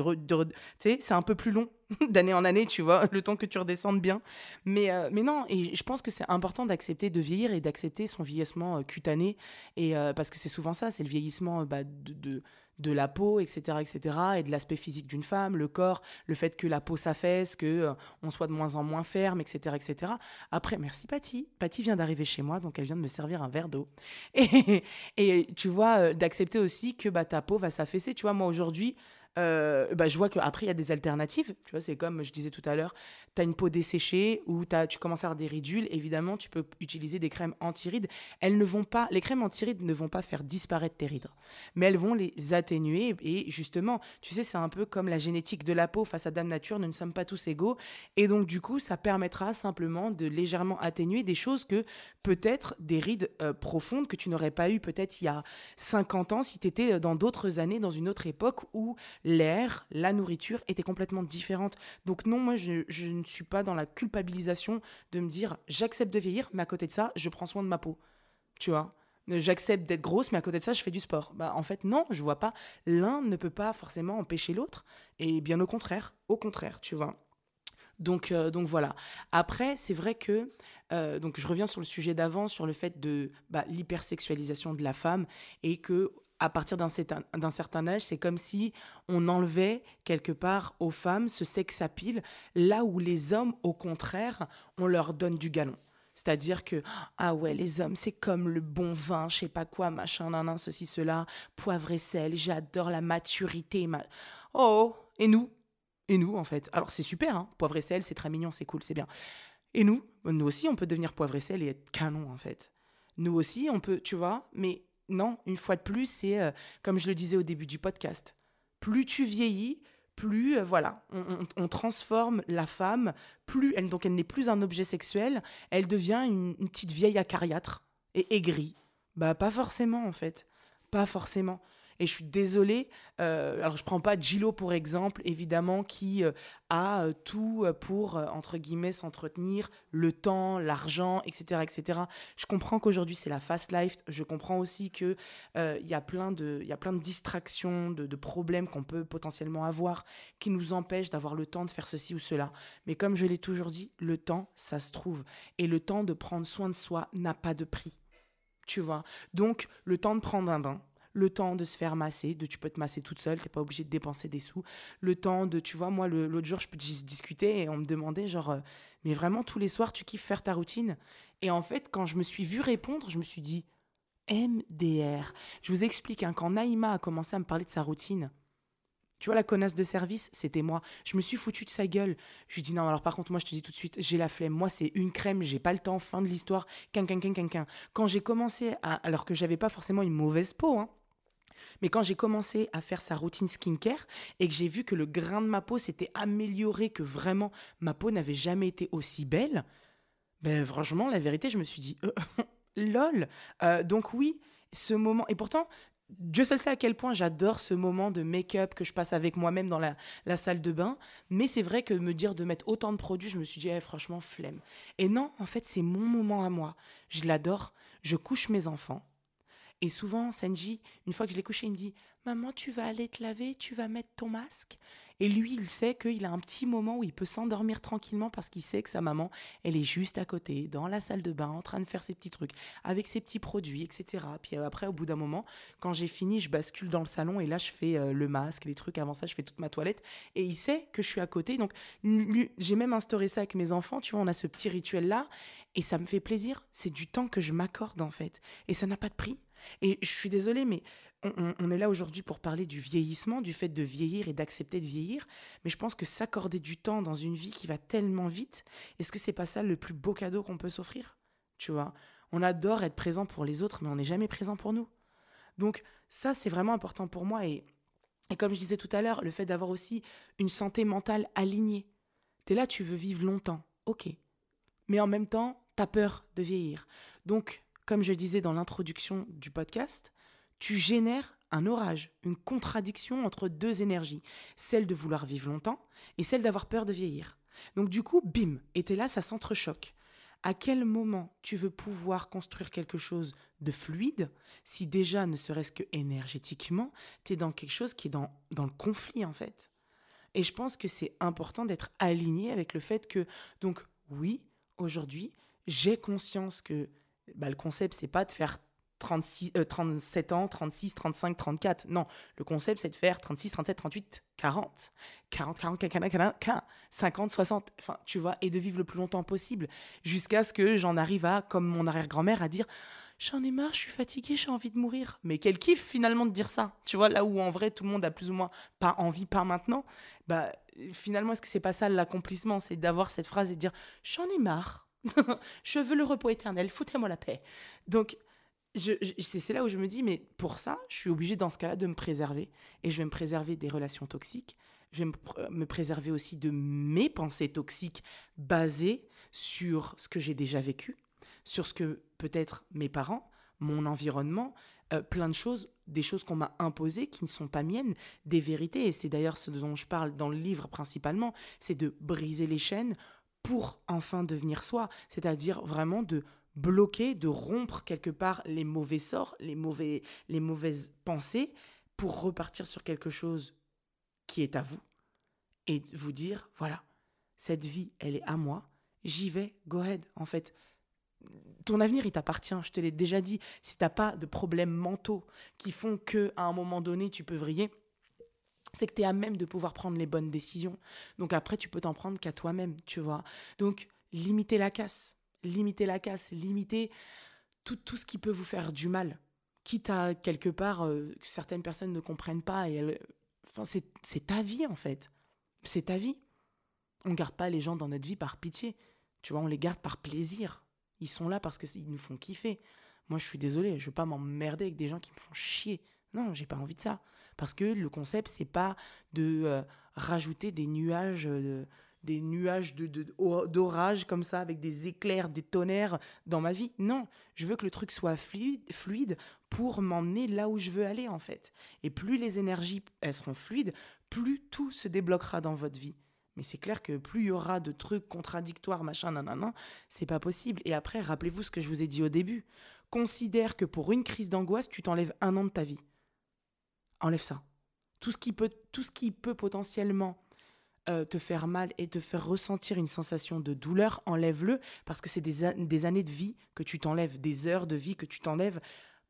sais, c'est un peu plus long d'année en année, tu vois, le temps que tu redescendes bien. Mais, euh, mais non, et je pense que c'est important d'accepter de vieillir et d'accepter son vieillissement euh, cutané. Et, euh, parce que c'est souvent ça, c'est le vieillissement bah, de la peau, etc., etc., et de l'aspect physique d'une femme, le corps, le fait que la peau s'affaisse, que euh, on soit de moins en moins ferme, etc., etc. Après, merci Patty. Patty vient d'arriver chez moi, donc elle vient de me servir un verre d'eau. Et, et, tu vois, euh, d'accepter aussi que bah, ta peau va s'affaisser. Tu vois, moi aujourd'hui, euh, bah, je vois qu'après, il y a des alternatives. Tu vois, c'est comme je disais tout à l'heure, tu as une peau desséchée ou as, tu commences à avoir des ridules. Évidemment, tu peux utiliser des crèmes anti-rides. Elles ne vont pas, les crèmes anti-rides ne vont pas faire disparaître tes rides, mais elles vont les atténuer. Et justement, tu sais, c'est un peu comme la génétique de la peau face à Dame Nature. Nous ne sommes pas tous égaux. Et donc, du coup, ça permettra simplement de légèrement atténuer des choses que peut-être des rides euh, profondes que tu n'aurais pas eu peut-être il y a 50 ans si tu étais dans d'autres années, dans une autre époque où l'air, la nourriture étaient complètement différentes. Donc non, moi, je, ne suis pas dans la culpabilisation de me dire j'accepte de vieillir, mais à côté de ça, je prends soin de ma peau. Tu vois? J'accepte d'être grosse, mais à côté de ça, je fais du sport. Bah, en fait, non, je vois pas. L'un ne peut pas forcément empêcher l'autre. Et bien au contraire, au contraire, tu vois. Donc, euh, donc voilà. Après, c'est vrai que, euh, donc je reviens sur le sujet d'avant, sur le fait de bah, l'hypersexualisation de la femme et que à partir d'un certain, âge, c'est comme si on enlevait quelque part aux femmes ce sex appeal, là où les hommes, au contraire, on leur donne du galon. C'est-à-dire que, ah ouais, les hommes, c'est comme le bon vin, je sais pas quoi, machin, nan, ceci, cela, poivre et sel, j'adore la maturité. Ma... Oh, et nous? Et nous, en fait? Alors, c'est super, hein, poivre et sel, c'est très mignon, c'est cool, c'est bien. Et nous? Nous aussi, on peut devenir poivre et sel et être canon, en fait. Nous aussi, on peut, tu vois, mais non, une fois de plus, c'est euh, comme je le disais au début du podcast. Plus tu vieillis, plus euh, voilà, on, transforme la femme, plus elle donc elle n'est plus un objet sexuel, elle devient une, une petite vieille acariâtre et aigrie. Bah pas forcément en fait, pas forcément. Et je suis désolée, euh, alors je prends pas Gillo pour exemple, évidemment, qui euh, a euh, tout pour, entre guillemets, s'entretenir, le temps, l'argent, etc., etc. Je comprends qu'aujourd'hui c'est la fast life, je comprends aussi qu'il il y a plein de distractions, de, de problèmes qu'on peut potentiellement avoir qui nous empêchent d'avoir le temps de faire ceci ou cela. Mais comme je l'ai toujours dit, le temps, ça se trouve. Et le temps de prendre soin de soi n'a pas de prix. Tu vois? Donc, le temps de prendre un bain, le temps de se faire masser, de tu peux te masser toute seule, t'es pas obligé de dépenser des sous, le temps de, tu vois, moi l'autre jour je discuter et on me demandait genre, euh, mais vraiment tous les soirs tu kiffes faire ta routine? Et en fait quand je me suis vue répondre, je me suis dit, MDR. Je vous explique, hein, quand Naïma a commencé à me parler de sa routine, Tu vois, la connasse de service, c'était moi. Je me suis foutu de sa gueule. Je lui dis non, alors par contre, moi, je te dis tout de suite, j'ai la flemme. Moi, c'est une crème, j'ai pas le temps, fin de l'histoire. Quin, quin, Quand j'ai commencé. Alors que j'avais pas forcément une mauvaise peau, hein. Mais quand j'ai commencé à faire sa routine skincare et que j'ai vu que le grain de ma peau s'était amélioré, que vraiment ma peau n'avait jamais été aussi belle, ben franchement, la vérité, je me suis dit, euh, lol. Euh, donc oui, ce moment. Et pourtant, Dieu seul sait à quel point j'adore ce moment de make-up que je passe avec moi-même dans la, salle de bain. Mais c'est vrai que me dire de mettre autant de produits, je me suis dit, eh, franchement, flemme. Et non, en fait, c'est mon moment à moi. Je l'adore. Je couche mes enfants. Et souvent, Senji, une fois que je l'ai couché, il me dit Maman, tu vas aller te laver, tu vas mettre ton masque. Et lui, il sait qu'il a un petit moment où il peut s'endormir tranquillement parce qu'il sait que sa maman, elle est juste à côté, dans la salle de bain, en train de faire ses petits trucs, avec ses petits produits, etc. Puis après, au bout d'un moment, quand j'ai fini, je bascule dans le salon et là, je fais euh, le masque, les trucs. Avant ça, je fais toute ma toilette. Et il sait que je suis à côté. Donc, j'ai même instauré ça avec mes enfants. Tu vois, on a ce petit rituel-là. Et ça me fait plaisir. C'est du temps que je m'accorde, en fait. Et ça n'a pas de prix. Et je suis désolée, mais on, est là aujourd'hui pour parler du vieillissement, du fait de vieillir et d'accepter de vieillir. Mais je pense que s'accorder du temps dans une vie qui va tellement vite, est-ce que c'est pas ça le plus beau cadeau qu'on peut s'offrir? Tu vois, on adore être présent pour les autres, mais on n'est jamais présent pour nous. Donc ça, c'est vraiment important pour moi. Et, et comme je disais tout à l'heure, le fait d'avoir aussi une santé mentale alignée. Tu es là, tu veux vivre longtemps, ok. Mais en même temps, tu as peur de vieillir. Donc, comme je disais dans l'introduction du podcast, tu génères un orage, une contradiction entre deux énergies, celle de vouloir vivre longtemps et celle d'avoir peur de vieillir. Donc du coup, bim, et t'es là, ça s'entrechoque. À quel moment tu veux pouvoir construire quelque chose de fluide si déjà, ne serait-ce que énergétiquement, tu es dans quelque chose qui est dans, dans le conflit en fait? Et je pense que c'est important d'être aligné avec le fait que, donc oui, aujourd'hui, j'ai conscience que bah, le concept, c'est pas de faire 36, 37 ans, 36, 35, 34. Non, le concept, c'est de faire 36, 37, 38, 40. 40, 40, 40, 40, 50, 60. Enfin, tu vois, et de vivre le plus longtemps possible. Jusqu'à ce que j'en arrive à, comme mon arrière-grand-mère, à dire J'en ai marre, je suis fatiguée, j'ai envie de mourir. Mais quel kiff finalement de dire ça. Tu vois, là où en vrai tout le monde a plus ou moins pas envie, pas maintenant. Bah, finalement, est-ce que c'est pas ça l'accomplissement? C'est d'avoir cette phrase et de dire J'en ai marre. je veux le repos éternel, foutez-moi la paix. Donc, c'est là où je me dis, mais pour ça, je suis obligée dans ce cas-là de me préserver. Et je vais me préserver des relations toxiques. Je vais me, préserver aussi de mes pensées toxiques basées sur ce que j'ai déjà vécu, sur ce que peut-être mes parents, mon environnement, euh, plein de choses, des choses qu'on m'a imposées qui ne sont pas miennes, des vérités. Et c'est d'ailleurs ce dont je parle dans le livre principalement, c'est de briser les chaînes pour enfin devenir soi. C'est-à-dire vraiment de bloquer, de rompre quelque part les mauvais sorts, les, mauvais, les mauvaises pensées, pour repartir sur quelque chose qui est à vous et vous dire, voilà, cette vie, elle est à moi, j'y vais, go ahead. En fait, ton avenir, il t'appartient, je te l'ai déjà dit. Si t'as pas de problèmes mentaux qui font que à un moment donné, tu peux vriller, c'est que tu es à même de pouvoir prendre les bonnes décisions. Donc après, tu peux t'en prendre qu'à toi-même, tu vois. Donc, limiter la casse limiter la casse, limiter tout, tout ce qui peut vous faire du mal. Quitte à quelque part euh, que certaines personnes ne comprennent pas et enfin, c'est ta vie en fait. C'est ta vie. On ne garde pas les gens dans notre vie par pitié. Tu vois, on les garde par plaisir. Ils sont là parce qu'ils nous font kiffer. Moi, je suis désolé, je veux pas m'emmerder avec des gens qui me font chier. Non, j'ai pas envie de ça. Parce que le concept, c'est pas de euh, rajouter des nuages de, des nuages d'orage de, comme ça, avec des éclairs, des tonnerres dans ma vie. Non, je veux que le truc soit fluide, fluide pour m'emmener là où je veux aller, en fait. Et plus les énergies elles seront fluides, plus tout se débloquera dans votre vie. Mais c'est clair que plus il y aura de trucs contradictoires, machin, nanana, c'est pas possible. Et après, rappelez-vous ce que je vous ai dit au début. Considère que pour une crise d'angoisse, tu t'enlèves un an de ta vie. Enlève ça. Tout ce qui peut, tout ce qui peut potentiellement euh, te faire mal et te faire ressentir une sensation de douleur, enlève-le parce que c'est des, des, années de vie que tu t'enlèves, des heures de vie que tu t'enlèves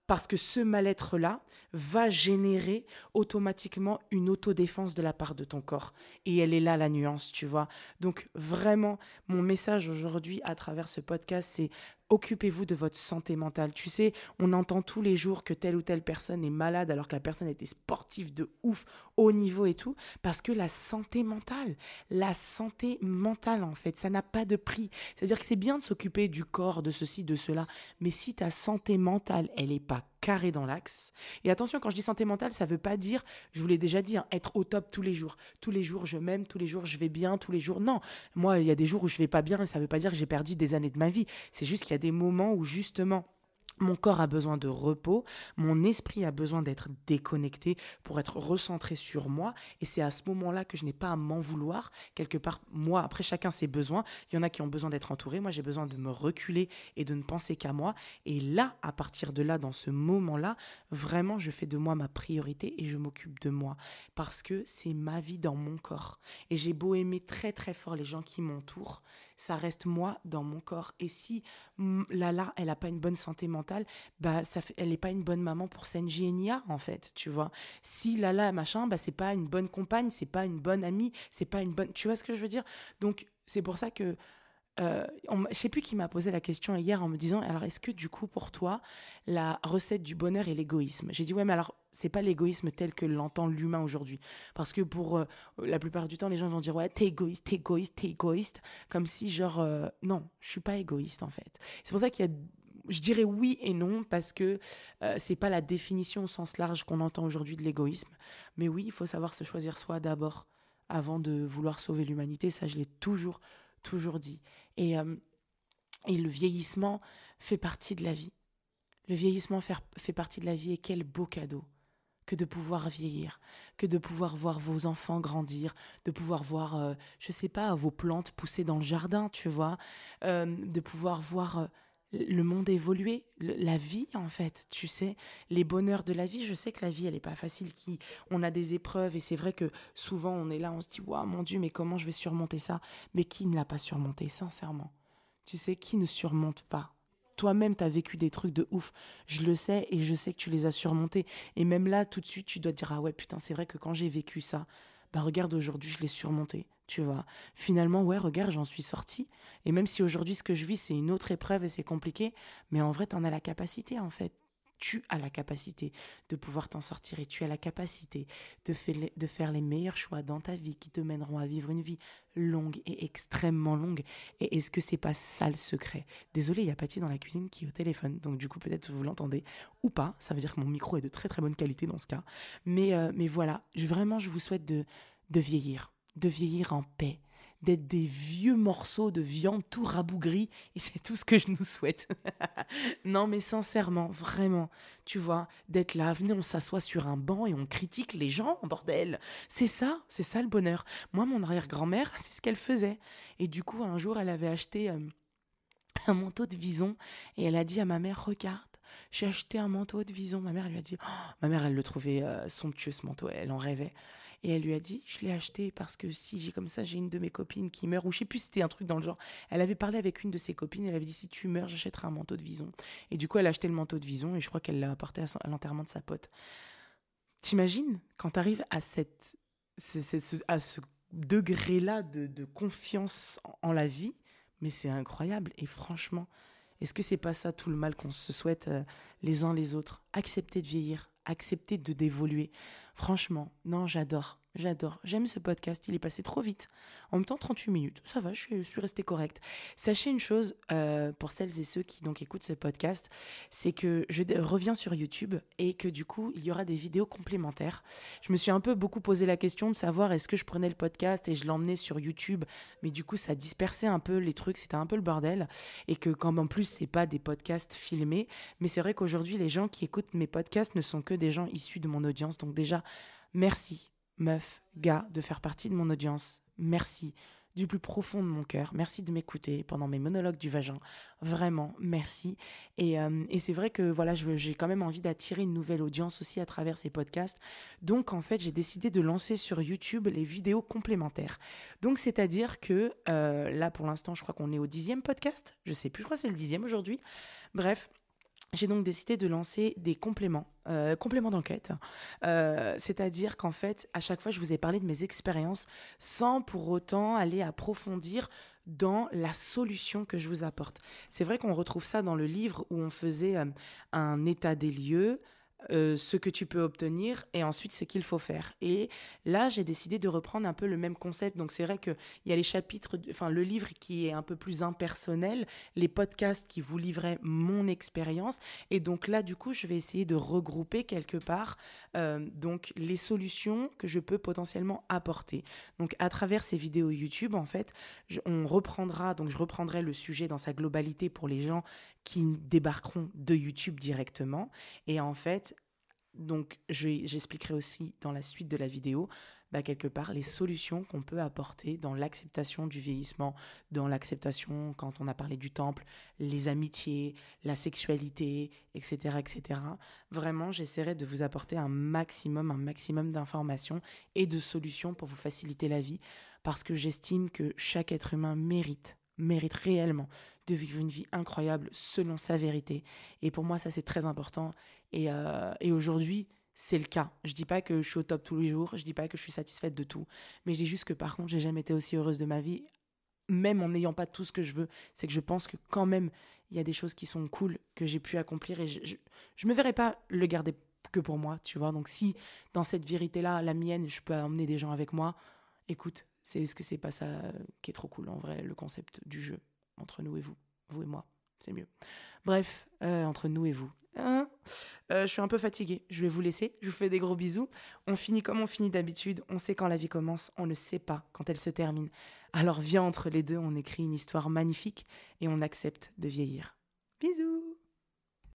parce que ce mal-être-là va générer automatiquement une autodéfense de la part de ton corps. Et elle est là la nuance, tu vois. Donc vraiment, mon message aujourd'hui à travers ce podcast, c'est Occupez-vous de votre santé mentale. Tu sais, on entend tous les jours que telle ou telle personne est malade alors que la personne était sportive de ouf, haut niveau et tout, parce que la santé mentale, la santé mentale en fait, ça n'a pas de prix. C'est-à-dire que c'est bien de s'occuper du corps, de ceci, de cela, mais si ta santé mentale, elle n'est pas carré dans l'axe. Et attention, quand je dis santé mentale, ça veut pas dire, je vous l'ai déjà dit, hein, être au top tous les jours. Tous les jours, je m'aime, tous les jours, je vais bien, tous les jours. Non, moi, il y a des jours où je vais pas bien et ça veut pas dire que j'ai perdu des années de ma vie. C'est juste qu'il y a des moments où justement mon corps a besoin de repos, mon esprit a besoin d'être déconnecté pour être recentré sur moi. Et c'est à ce moment-là que je n'ai pas à m'en vouloir. Quelque part, moi, après chacun ses besoins. Il y en a qui ont besoin d'être entourés. Moi, j'ai besoin de me reculer et de ne penser qu'à moi. Et là, à partir de là, dans ce moment-là, vraiment, je fais de moi ma priorité et je m'occupe de moi. Parce que c'est ma vie dans mon corps. Et j'ai beau aimer très très fort les gens qui m'entourent ça reste moi dans mon corps. Et si Lala, elle n'a pas une bonne santé mentale, bah ça fait, elle n'est pas une bonne maman pour Senji et en fait, tu vois. Si Lala, machin, bah c'est pas une bonne compagne, c'est pas une bonne amie, c'est pas une bonne... Tu vois ce que je veux dire? Donc, c'est pour ça que euh, je sais plus qui m'a posé la question hier en me disant alors est-ce que du coup pour toi la recette du bonheur est l'égoïsme? J'ai dit ouais mais alors c'est pas l'égoïsme tel que l'entend l'humain aujourd'hui. Parce que pour euh, la plupart du temps les gens vont dire ouais t'es égoïste t'es égoïste t'es égoïste. Comme si genre euh, non je suis pas égoïste en fait. C'est pour ça qu'il y a je dirais oui et non parce que euh, c'est pas la définition au sens large qu'on entend aujourd'hui de l'égoïsme. Mais oui il faut savoir se choisir soi d'abord avant de vouloir sauver l'humanité. Ça je l'ai toujours toujours dit. Et, euh, et le vieillissement fait partie de la vie. Le vieillissement fait, partie de la vie et quel beau cadeau que de pouvoir vieillir, que de pouvoir voir vos enfants grandir, de pouvoir voir, euh, je sais pas, vos plantes pousser dans le jardin, tu vois, euh, de pouvoir voir le monde évoluer, la vie en fait, tu sais, les bonheurs de la vie. Je sais que la vie elle est pas facile, qui on a des épreuves et c'est vrai que souvent on est là, on se dit waouh mon dieu, mais comment je vais surmonter ça? Mais qui ne l'a pas surmonté sincèrement? Tu sais qui ne surmonte pas? Toi-même, tu as vécu des trucs de ouf. Je le sais et je sais que tu les as surmontés. Et même là, tout de suite, tu dois te dire Ah ouais, putain, c'est vrai que quand j'ai vécu ça, bah regarde, aujourd'hui, je l'ai surmonté tu vois. Finalement, ouais, regarde, j'en suis sortie. Et même si aujourd'hui, ce que je vis, c'est une autre épreuve et c'est compliqué, mais en vrai, tu en as la capacité, en fait. Tu as la capacité de pouvoir t'en sortir et tu as la capacité de, de faire les meilleurs choix dans ta vie qui te mèneront à vivre une vie longue et extrêmement longue. Et est-ce que c'est pas ça le secret? Désolé, il y a Patty dans la cuisine qui est au téléphone, donc du coup peut-être vous l'entendez ou pas. Ça veut dire que mon micro est de très très bonne qualité dans ce cas. Mais, euh, mais voilà, vraiment je vous souhaite de, de vieillir de vieillir en paix, d'être des vieux morceaux de viande tout rabougris, et c'est tout ce que je nous souhaite. non, mais sincèrement, vraiment, tu vois, d'être là, venez, on s'assoit sur un banc et on critique les gens, bordel. C'est ça, c'est ça le bonheur. Moi, mon arrière-grand-mère, c'est ce qu'elle faisait. Et du coup, un jour, elle avait acheté euh, un manteau de vison, et elle a dit à ma mère, regarde, j'ai acheté un manteau de vison. Ma mère lui a dit, oh, ma mère, elle le trouvait euh, somptueux ce manteau, elle en rêvait. Et elle lui a dit, je l'ai acheté parce que si j'ai comme ça, j'ai une de mes copines qui meurt, ou je sais plus, c'était un truc dans le genre. Elle avait parlé avec une de ses copines, elle avait dit, si tu meurs, j'achèterai un manteau de vison. Et du coup, elle a acheté le manteau de vison et je crois qu'elle l'a apporté à, l'enterrement de sa pote. T'imagines, quand tu arrives à, cette, à ce degré-là de, confiance en, la vie, mais c'est incroyable. Et franchement, est-ce que c'est pas ça tout le mal qu'on se souhaite euh, les uns les autres? Accepter de vieillir, accepter de d'évoluer. Franchement, non, j'adore. J'adore. J'aime ce podcast. Il est passé trop vite. En même temps, 38 minutes. Ça va, je suis, resté restée correcte. Sachez une chose, euh, pour celles et ceux qui donc écoutent ce podcast, c'est que je reviens sur YouTube et que du coup, il y aura des vidéos complémentaires. Je me suis un peu beaucoup posé la question de savoir est-ce que je prenais le podcast et je l'emmenais sur YouTube, mais du coup, ça dispersait un peu les trucs. C'était un peu le bordel. Et que quand en plus, c'est pas des podcasts filmés, mais c'est vrai qu'aujourd'hui, les gens qui écoutent mes podcasts ne sont que des gens issus de mon audience. Donc déjà, merci meuf, gars, de faire partie de mon audience. Merci du plus profond de mon cœur. Merci de m'écouter pendant mes monologues du vagin. Vraiment, merci. Et, euh, c'est vrai que voilà, j'ai quand même envie d'attirer une nouvelle audience aussi à travers ces podcasts. Donc en fait, j'ai décidé de lancer sur YouTube les vidéos complémentaires. Donc c'est-à-dire que euh, là, pour l'instant, je crois qu'on est au dixième podcast. Je sais plus, je crois que c'est le dixième aujourd'hui. Bref, j'ai donc décidé de lancer des compléments, euh, compléments d'enquête. Euh, c'est-à-dire qu'en fait, à chaque fois, je vous ai parlé de mes expériences sans pour autant aller approfondir dans la solution que je vous apporte. C'est vrai qu'on retrouve ça dans le livre où on faisait euh, un état des lieux, euh, ce que tu peux obtenir et ensuite ce qu'il faut faire. Et là, j'ai décidé de reprendre un peu le même concept. Donc, c'est vrai qu'il y a les chapitres, enfin, le livre qui est un peu plus impersonnel, les podcasts qui vous livraient mon expérience. Et donc, là, du coup, je vais essayer de regrouper quelque part euh, donc les solutions que je peux potentiellement apporter. Donc, à travers ces vidéos YouTube, en fait, on reprendra, donc je reprendrai le sujet dans sa globalité pour les gens qui débarqueront de YouTube directement. Et en fait, donc j'expliquerai aussi dans la suite de la vidéo, bah, quelque part, les solutions qu'on peut apporter dans l'acceptation du vieillissement, dans l'acceptation, quand on a parlé du temple, les amitiés, la sexualité, etc. etc. Vraiment, j'essaierai de vous apporter un maximum, un maximum d'informations et de solutions pour vous faciliter la vie, parce que j'estime que chaque être humain mérite mérite réellement de vivre une vie incroyable selon sa vérité. Et pour moi, ça, c'est très important. Et, euh, et aujourd'hui, c'est le cas. Je dis pas que je suis au top tous les jours, je dis pas que je suis satisfaite de tout, mais dis juste que par contre, j'ai jamais été aussi heureuse de ma vie, même en n'ayant pas tout ce que je veux. C'est que je pense que quand même, il y a des choses qui sont cool que j'ai pu accomplir et je, je, me verrais pas le garder que pour moi, tu vois. Donc si dans cette vérité-là, la mienne, je peux emmener des gens avec moi, écoute, c'est ce que c'est pas ça qui est trop cool en vrai, le concept du jeu entre nous et vous, vous et moi, c'est mieux. Bref, euh, entre nous et vous. Hein? Euh, je suis un peu fatiguée, je vais vous laisser, je vous fais des gros bisous. On finit comme on finit d'habitude, on sait quand la vie commence, on ne sait pas quand elle se termine. Alors viens entre les deux, on écrit une histoire magnifique et on accepte de vieillir.